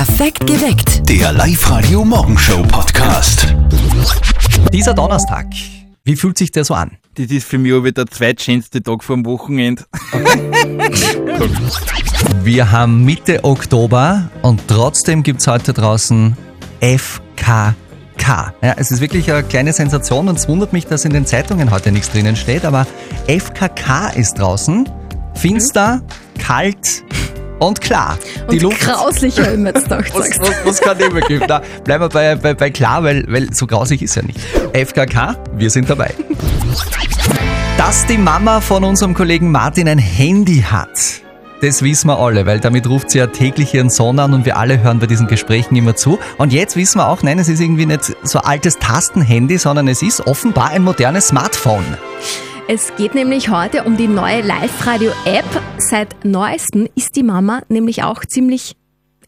Perfekt geweckt. Der Live-Radio Morgenshow Podcast. Dieser Donnerstag, wie fühlt sich der so an? Das ist für mich aber der zweitschönste Tag vom Wochenende. Wir haben Mitte Oktober und trotzdem gibt's heute draußen FKK. Ja, es ist wirklich eine kleine Sensation und es wundert mich, dass in den Zeitungen heute nichts drinnen steht, aber FKK ist draußen. Finster, kalt und klar. Die Und Luft. grauslicher im jetzt gedacht, Was, was, was kann immer geben? Na, bleiben wir bei, bei, bei klar, weil, weil so grausig ist ja nicht. FKK, wir sind dabei. Dass die Mama von unserem Kollegen Martin ein Handy hat, das wissen wir alle, weil damit ruft sie ja täglich ihren Sohn an und wir alle hören bei diesen Gesprächen immer zu. Und jetzt wissen wir auch, nein, es ist irgendwie nicht so ein altes Tastenhandy, sondern es ist offenbar ein modernes Smartphone. Es geht nämlich heute um die neue Live-Radio-App. Seit neuestem ist die Mama nämlich auch ziemlich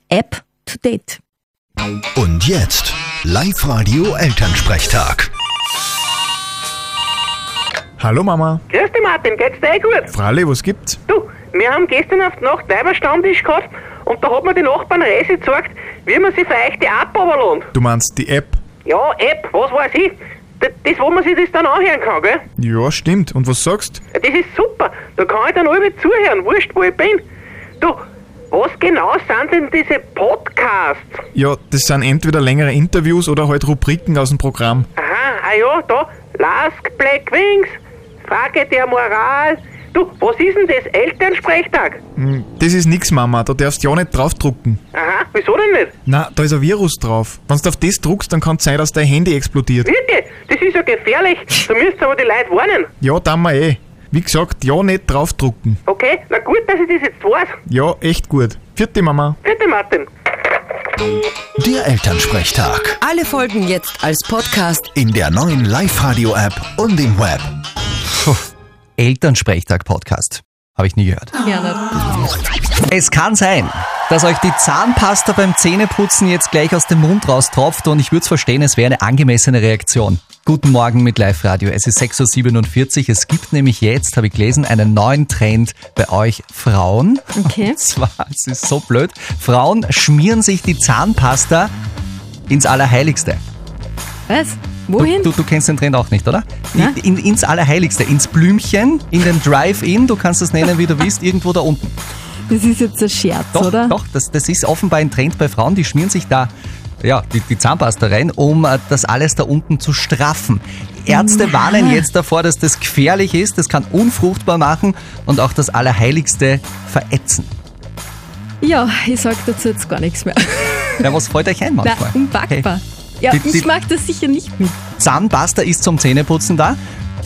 App-to-date. Und jetzt Live-Radio Elternsprechtag. Hallo Mama. Grüß dich Martin, geht's dir eh gut? Fralli, was gibt's? Du, wir haben gestern auf die Nacht Weiberstammtisch gehabt und da hat mir die Nachbarn Resi gezeigt, wie man sich für euch die App runterlädt. Du meinst die App? Ja, App, was weiß ich. Das, wo man sich das dann anhören kann, gell? Ja, stimmt. Und was sagst? Das ist super. Da kann ich dann alle zuhören, wurscht wo ich bin. Du, was genau sind denn diese Podcasts? Ja, das sind entweder längere Interviews oder halt Rubriken aus dem Programm. Aha, ah ja, da, Lask Black Wings, Frage der Moral. Du, was ist denn das? Elternsprechtag? Hm, Das ist nix, Mama. Da darfst du ja nicht draufdrucken. Aha, wieso denn nicht? Na, da ist ein Virus drauf. Wenn du auf das druckst, dann kann es sein, dass dein Handy explodiert. Wirklich? Das ist ja gefährlich. Da müsst ihr aber die Leute warnen. Ja, dann wir eh. Wie gesagt, ja nicht draufdrucken. Okay? Na gut, dass ich das jetzt weiß. Ja, echt gut. Vierte Mama. Bitte, Martin. Der Elternsprechtag. Alle Folgen jetzt als Podcast. In der neuen Live-Radio-App und im Web. Elternsprechtag-Podcast. Habe ich nie gehört. Gerne. Es kann sein, dass euch die Zahnpasta beim Zähneputzen jetzt gleich aus dem Mund raustropft und ich würde es verstehen, es wäre eine angemessene Reaktion. Guten Morgen mit Live Radio. Es ist 6.47 Uhr. Es gibt nämlich jetzt, habe ich gelesen, einen neuen Trend bei euch Frauen. Okay. Und zwar, es ist so blöd, Frauen schmieren sich die Zahnpasta ins Allerheiligste. Was? Du, Wohin? du, du kennst den Trend auch nicht, oder? Na? In, ins Allerheiligste, ins Blümchen, in den Drive-In, du kannst es nennen, wie du willst, irgendwo da unten. Das ist jetzt ein Scherz, Doch, oder? doch, das, das ist offenbar ein Trend bei Frauen, die schmieren sich da ja, die, die Zahnpasta rein, um äh, das alles da unten zu straffen. Ärzte warnen jetzt davor, dass das gefährlich ist, das kann unfruchtbar machen und auch das Allerheiligste verätzen. Ja, ich sag dazu jetzt gar nichts mehr. Ja, was fällt euch ein Na, manchmal? unpackbar. Ja, Die- die- ich mag das sicher nicht mit. Zahnpasta ist zum Zähneputzen da.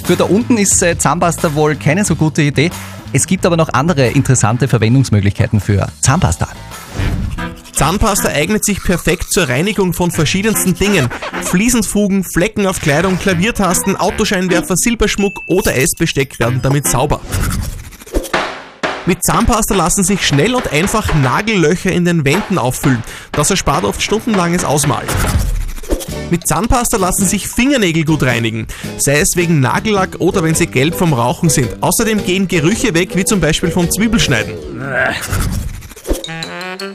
Für da unten ist äh, Zahnpasta wohl keine so gute Idee. Es gibt aber noch andere interessante Verwendungsmöglichkeiten für Zahnpasta. Zahnpasta eignet sich perfekt zur Reinigung von verschiedensten Dingen. Fliesenfugen, Flecken auf Kleidung, Klaviertasten, Autoscheinwerfer, Silberschmuck oder Essbesteck werden damit sauber. Mit Zahnpasta lassen sich schnell und einfach Nagellöcher in den Wänden auffüllen. Das erspart oft stundenlanges Ausmalen. Mit Zahnpasta lassen sich Fingernägel gut reinigen, sei es wegen Nagellack oder wenn sie gelb vom Rauchen sind. Außerdem gehen Gerüche weg, wie zum Beispiel vom Zwiebelschneiden.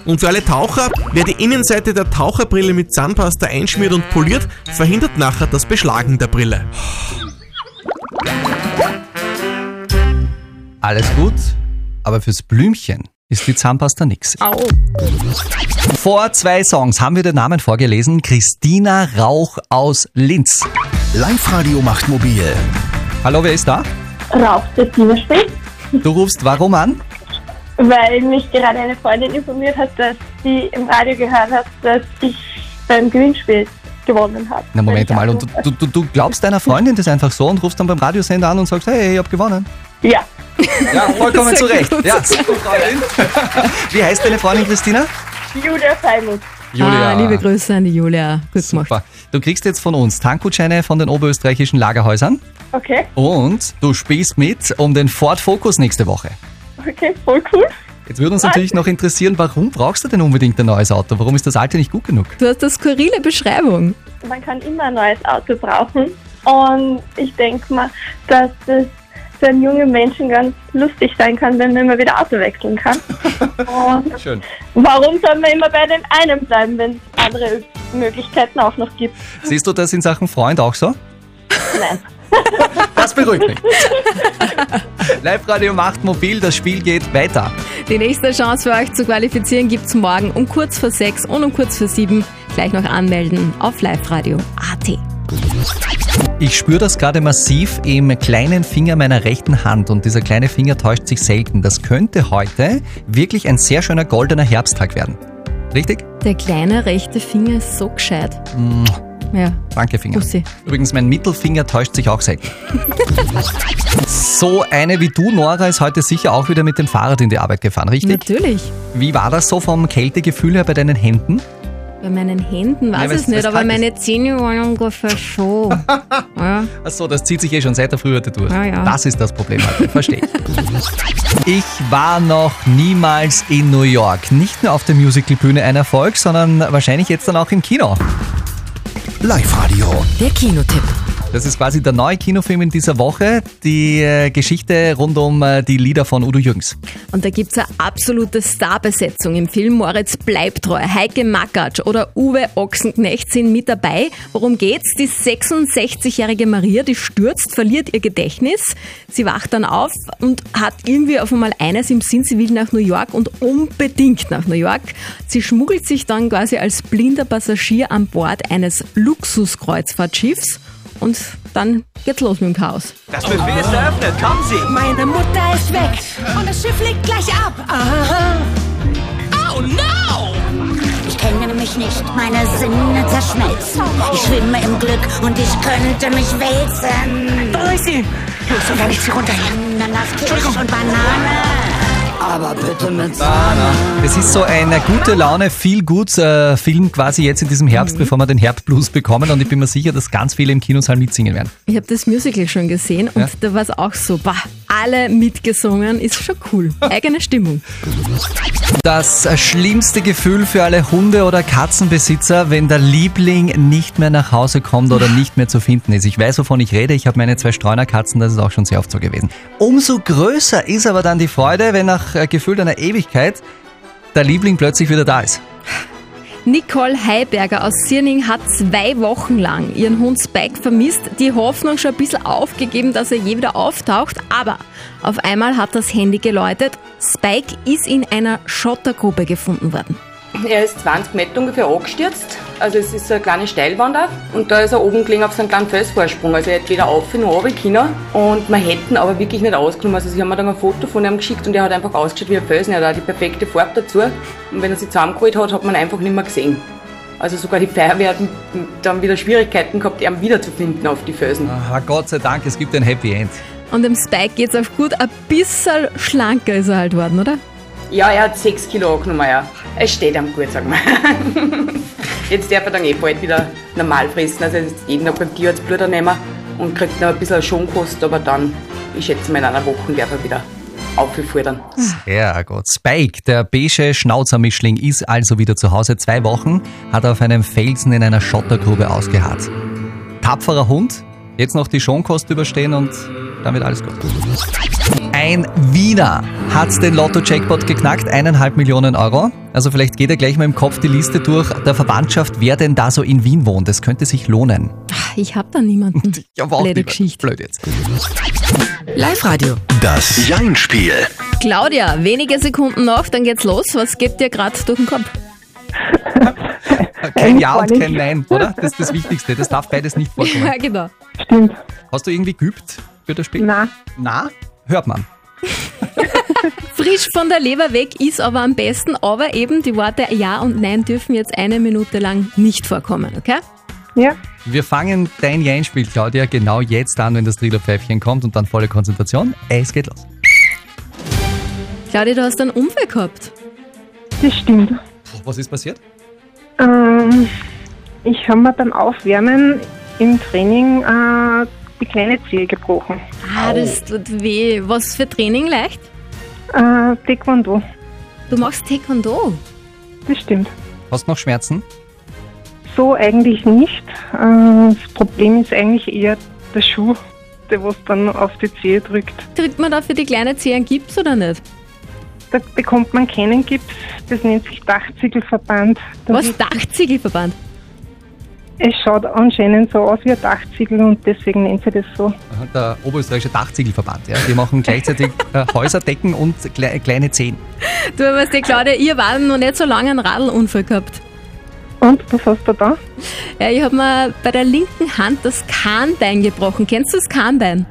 Und für alle Taucher, wer die Innenseite der Taucherbrille mit Zahnpasta einschmiert und poliert, verhindert nachher das Beschlagen der Brille. Alles gut, aber fürs Blümchen ist die Zahnpasta nix. Au. Vor zwei Songs haben wir den Namen vorgelesen. Christina Rauch aus Linz. Live-Radio macht mobil. Hallo, wer ist da? Rauch der Teamspiel, Du rufst warum an? weil mich gerade eine Freundin informiert hat, dass sie im Radio gehört hat, dass ich beim Gewinnspiel gewonnen habe. Na, Moment mal. Und du, du, du glaubst deiner Freundin das einfach so und rufst dann beim Radiosender an und sagst, hey, ich hab gewonnen. Ja, Ja, vollkommen zu Recht. Ja, super, Freundin. Wie heißt deine Freundin Christina? Julia Feimuth. Ah, liebe Grüße an die Julia. Gut gemacht. Super. Du kriegst jetzt von uns Tankgutscheine von den oberösterreichischen Lagerhäusern Okay, und du spielst mit um den Ford Focus nächste Woche. okay, voll cool. Jetzt würde uns natürlich noch interessieren, warum brauchst du denn unbedingt ein neues Auto? Warum ist das alte nicht gut genug? Du hast eine skurrile Beschreibung. Man kann immer ein neues Auto brauchen und ich denke mal, dass das für einen jungen Menschen ganz lustig sein kann, wenn man immer wieder Auto wechseln kann. Und Schön. warum soll man immer bei dem einen bleiben, wenn es andere Möglichkeiten auch noch gibt? Siehst du das in Sachen Freund auch so? Nein. Das beruhigt mich. Live-Radio macht mobil, das Spiel geht weiter. Die nächste Chance für euch zu qualifizieren gibt's morgen um kurz vor sechs und um kurz vor sieben. Gleich noch anmelden auf liveradio AT. Ich spüre das gerade massiv im kleinen Finger meiner rechten Hand und dieser kleine Finger täuscht sich selten. Das könnte heute wirklich ein sehr schöner goldener Herbsttag werden. Richtig? Der kleine rechte Finger ist so gescheit. Mua. Ja, Danke, Finger. Bussi. Übrigens, mein Mittelfinger täuscht sich auch selten. so eine wie du, Nora, ist heute sicher auch wieder mit dem Fahrrad in die Arbeit gefahren, richtig? natürlich. Wie war das so vom Kältegefühl her bei deinen Händen? Bei meinen Händen weiß weil's- es nicht, aber meine Zähne waren ungefähr so. ja. Achso, das zieht sich eh schon seit der Früh heute durch. Ja, ja. Das ist das Problem heute, verstehe. ich war noch niemals in New York. Nicht nur auf der Musicalbühne ein Erfolg, sondern wahrscheinlich jetzt dann auch im Kino. Live-Radio. Der Kinotipp. Das ist quasi der neue Kinofilm in dieser Woche, die äh, Geschichte rund um äh, die Lieder von Udo Jürgens. Und da gibt's eine absolute Starbesetzung im Film. Moritz Bleibtreu, Heike Makatsch oder Uwe Ochsenknecht sind mit dabei. Worum geht's? Die 66-jährige Maria, die stürzt, verliert ihr Gedächtnis. Sie wacht dann auf und hat irgendwie auf einmal eines im Sinn, sie will nach New York und unbedingt nach New York. Sie schmuggelt sich dann quasi als blinder Passagier an Bord eines Luxuskreuzfahrtschiffs und dann geht's los mit dem Chaos. Das Buffet ist eröffnet, kommen Sie! Meine Mutter ist weg und das Schiff legt gleich ab. Aha. Oh no! Ich kenne mich nicht, meine Sinne zerschmelzen. Ich schwimme im Glück und ich könnte mich wälzen. Da ist sie. Los, und dann ist sie runter Kirsch und Banane. Aber bitte mit Es ist so ein gute Laune, viel gut äh, Film quasi jetzt in diesem Herbst, bevor wir den Herbstblues bekommen und ich bin mir sicher, dass ganz viele im Kinosaal mitsingen werden. Ich habe das Musical schon gesehen und Ja. da war es auch so, bah, alle mitgesungen, ist schon cool. Eigene Stimmung. Das schlimmste Gefühl für alle Hunde- oder Katzenbesitzer, wenn der Liebling nicht mehr nach Hause kommt oder nicht mehr zu finden ist. Ich weiß, wovon ich rede. Ich habe meine zwei Streunerkatzen, das ist auch schon sehr oft so gewesen. Umso größer ist aber dann die Freude, wenn nach äh, gefühlt einer Ewigkeit der Liebling plötzlich wieder da ist. Nicole Heiberger aus Sierning hat zwei Wochen lang ihren Hund Spike vermisst, die Hoffnung schon ein bisschen aufgegeben, dass er je wieder auftaucht, aber auf einmal hat das Handy geläutet. Spike ist in einer Schottergrube gefunden worden. Er ist 20 Meter ungefähr angestürzt. Also es ist eine kleine Steilwand auch. Und da ist er oben gelegen auf so einem kleinen Felsvorsprung. Also er hätte weder auf noch runter können. Und wir hätten aber wirklich nicht ausgenommen. Also sie haben mir dann ein Foto von ihm geschickt und er hat einfach ausgeschaut wie ein Felsen. Er hat auch die perfekte Farbe dazu. Und wenn er sie zusammengeholt hat, hat man ihn einfach nicht mehr gesehen. Also sogar die Feuerwehr hat dann wieder Schwierigkeiten gehabt, ihn wiederzufinden auf die Felsen. Aha, Gott sei Dank, es gibt ein Happy End. Und dem Spike geht's auf gut, ein bisschen schlanker ist er halt worden, oder? Ja, er hat 6 Kilo angenommen, ja. Es steht ihm gut, sagen wir. Jetzt darf er dann eh bald wieder normal fressen. Also jetzt jeden Tag beim Tierarzt Blut nehmen und kriegt noch ein bisschen Schonkost, aber dann, ich schätze mal, in einer Woche darf er wieder aufgefordern. Herrgott. Spike, der beige Schnauzermischling, ist also wieder zu Hause. Zwei Wochen hat er auf einem Felsen in einer Schottergrube ausgeharrt. Tapferer Hund, jetzt noch die Schonkost überstehen und dann wird alles gut. Ein Wiener hat den Lotto-Jackpot geknackt, eineinhalb Millionen Euro. Also vielleicht geht er gleich mal im Kopf die Liste durch der Verwandtschaft, wer denn da so in Wien wohnt. Das könnte sich lohnen. Ich hab da niemanden. Ich hab auch Blöde. Geschichte. Blöd jetzt. Live-Radio. Das Jein-Spiel. Claudia, wenige Sekunden noch, dann geht's los. Was geht dir gerade durch den Kopf? Kein Ja und kein Nein, oder? Das ist das Wichtigste. Das darf beides nicht vorkommen. Ja, genau. Stimmt. Hast du irgendwie geübt für das Spiel? Na, Na? Hört man. Frisch von der Leber weg ist aber am besten, aber eben die Worte Ja und Nein dürfen jetzt eine Minute lang nicht vorkommen, okay? ja. Wir fangen dein Jein-Spiel, Claudia, genau jetzt an, wenn das Trillerpfeifchen kommt und dann volle Konzentration. Es geht los. Claudia, du hast einen Unfall gehabt. Das stimmt. Was ist passiert? Ähm, ich habe mir beim Aufwärmen im Training äh, die kleine Zehe gebrochen. Ah, das tut weh. Was für Training leicht? Äh, Taekwondo. Du machst Taekwondo. Das stimmt. Hast du noch Schmerzen? So eigentlich nicht. Äh, das Problem ist eigentlich eher der Schuh, Puste, was dann auf die Zehe drückt. Kriegt man da für die kleine Zehe einen Gips oder nicht? Da bekommt man keinen Gips, das nennt sich Dachziegelverband. Da Was? Dachziegelverband? Es schaut anscheinend so aus wie ein Dachziegel und deswegen nennt sie das so. Der Oberösterreichische Dachziegelverband. Ja. Die machen gleichzeitig äh, Häuserdecken und kle kleine Zehen. Du, weißt du, Claudia, ihr war noch nicht so lange einen Radlunfall gehabt. Und was hast du da? Ja, ich habe mir bei der linken Hand das Kahnbein gebrochen. Kennst du das Kahnbein?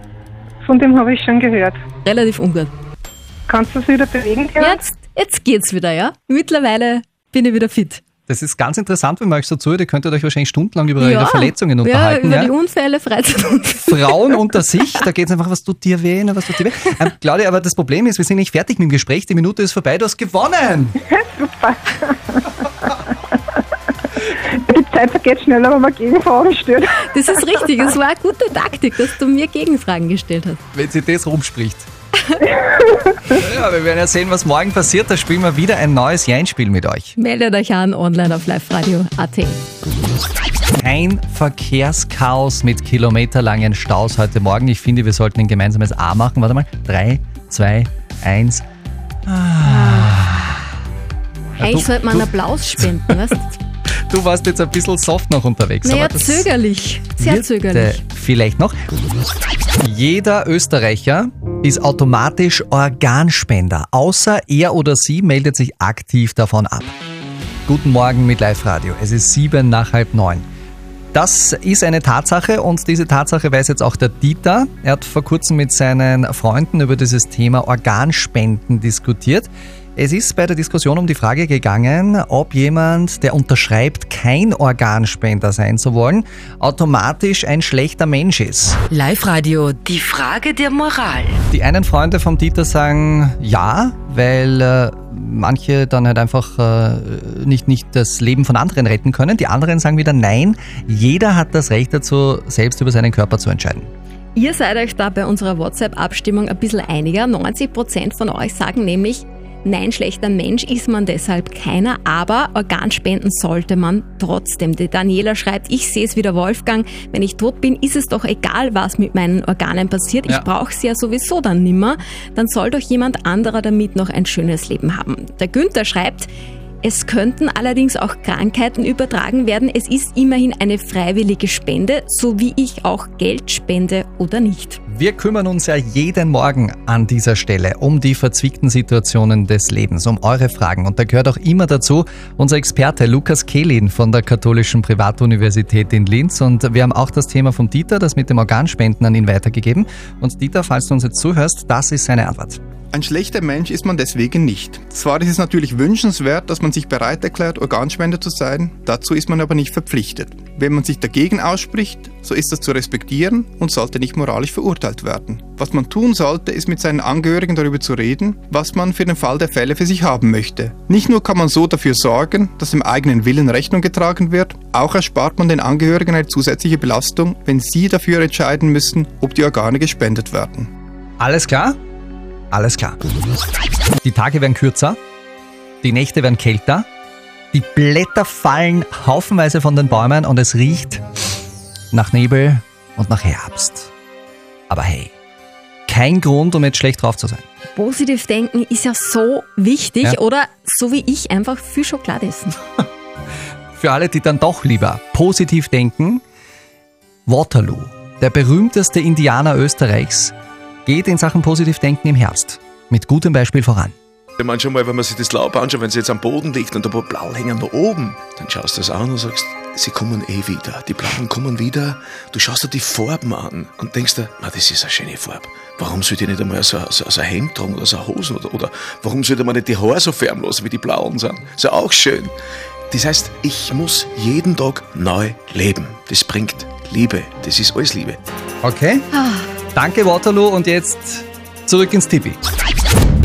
Von dem habe ich schon gehört. Relativ ungut. Kannst du es wieder bewegen? Gerhard? Jetzt, jetzt geht's wieder, ja? Mittlerweile bin ich wieder fit. Das ist ganz interessant, wenn man euch so zuhört. Ihr könntet euch wahrscheinlich stundenlang über eure Verletzungen ja, unterhalten. über ja? die Unfälle, Freizeitunfälle. Frauen unter sich, da geht es einfach, was tut dir weh, was tut dir weh. Ähm, Claudia, aber das Problem ist, wir sind nicht fertig mit dem Gespräch, die Minute ist vorbei, du hast gewonnen. Super. Die Zeit vergeht schneller, wenn man Gegenfragen stellt. Das ist richtig, es war eine gute Taktik, dass du mir Gegenfragen gestellt hast. Wenn sie das rumspricht. ja, wir werden ja sehen, was morgen passiert. Da spielen wir wieder ein neues Jeinspiel mit euch. Meldet euch an online auf liveradio.at. Kein Verkehrschaos mit kilometerlangen Staus heute Morgen. Ich finde, wir sollten ein gemeinsames A machen. Warte mal. Drei, zwei, eins. Eigentlich sollte man einen Applaus spenden, weißt du? Du warst jetzt ein bisschen soft noch unterwegs. Naja, zögerlich, sehr wird, zögerlich. äh, vielleicht noch. Jeder Österreicher ist automatisch Organspender, außer er oder sie meldet sich aktiv davon ab. Guten Morgen mit Live Radio. Es ist sieben nach halb neun. Das ist eine Tatsache und diese Tatsache weiß jetzt auch der Dieter. Er hat vor kurzem mit seinen Freunden über dieses Thema Organspenden diskutiert. Es ist bei der Diskussion um die Frage gegangen, ob jemand, der unterschreibt, kein Organspender sein zu wollen, automatisch ein schlechter Mensch ist. Live-Radio, die Frage der Moral. Die einen Freunde vom Dieter sagen ja, weil äh, manche dann halt einfach äh, nicht, nicht das Leben von anderen retten können. Die anderen sagen wieder nein, jeder hat das Recht dazu, selbst über seinen Körper zu entscheiden. Ihr seid euch da bei unserer WhatsApp-Abstimmung ein bisschen einiger. 90% von euch sagen nämlich, nein, schlechter Mensch ist man deshalb keiner, aber Organspenden sollte man trotzdem. Die Daniela schreibt, ich sehe es wieder Wolfgang, wenn ich tot bin, ist es doch egal, was mit meinen Organen passiert. Ja. Ich brauche sie ja sowieso dann nimmer. Dann soll doch jemand anderer damit noch ein schönes Leben haben. Der Günther schreibt, es könnten allerdings auch Krankheiten übertragen werden. Es ist immerhin eine freiwillige Spende, so wie ich auch Geld spende oder nicht. Wir kümmern uns ja jeden Morgen an dieser Stelle um die verzwickten Situationen des Lebens, um eure Fragen. Und da gehört auch immer dazu unser Experte Lukas Kehlin von der Katholischen Privatuniversität in Linz. Und wir haben auch das Thema vom Dieter, das mit dem Organspenden an ihn weitergegeben. Und Dieter, falls du uns jetzt zuhörst, das ist seine Antwort. Ein schlechter Mensch ist man deswegen nicht. Zwar ist es natürlich wünschenswert, dass man sich bereit erklärt, Organspender zu sein, dazu ist man aber nicht verpflichtet. Wenn man sich dagegen ausspricht, so ist das zu respektieren und sollte nicht moralisch verurteilt werden. Was man tun sollte, ist mit seinen Angehörigen darüber zu reden, was man für den Fall der Fälle für sich haben möchte. Nicht nur kann man so dafür sorgen, dass dem eigenen Willen Rechnung getragen wird, auch erspart man den Angehörigen eine zusätzliche Belastung, wenn sie dafür entscheiden müssen, ob die Organe gespendet werden. Alles klar? Alles klar. Die Tage werden kürzer, die Nächte werden kälter, die Blätter fallen haufenweise von den Bäumen und es riecht nach Nebel und nach Herbst. Aber hey, kein Grund, um jetzt schlecht drauf zu sein. Positiv denken ist ja so wichtig Ja. oder so wie ich einfach viel Schokolade essen. Für alle, die dann doch lieber positiv denken, Waterloo, der berühmteste Indianer Österreichs, geht in Sachen Positivdenken im Herbst mit gutem Beispiel voran. Manchmal, wenn man sich das Laub anschaut, wenn es jetzt am Boden liegt und ein paar Blau hängen da oben, dann schaust du das an und sagst, sie kommen eh wieder. Die Blauen kommen wieder. Du schaust dir die Farben an und denkst dir, na, das ist eine schöne Farbe. Warum sollte ich nicht einmal so, so, so ein Hemd tragen oder so eine Hose? Oder, oder warum sollte man nicht die Haare so färben lassen, wie die Blauen sind? Ist ja auch schön. Das heißt, ich muss jeden Tag neu leben. Das bringt Liebe. Das ist alles Liebe. Okay? Danke Waterloo und jetzt zurück ins Tippi.